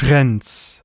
Schrenz.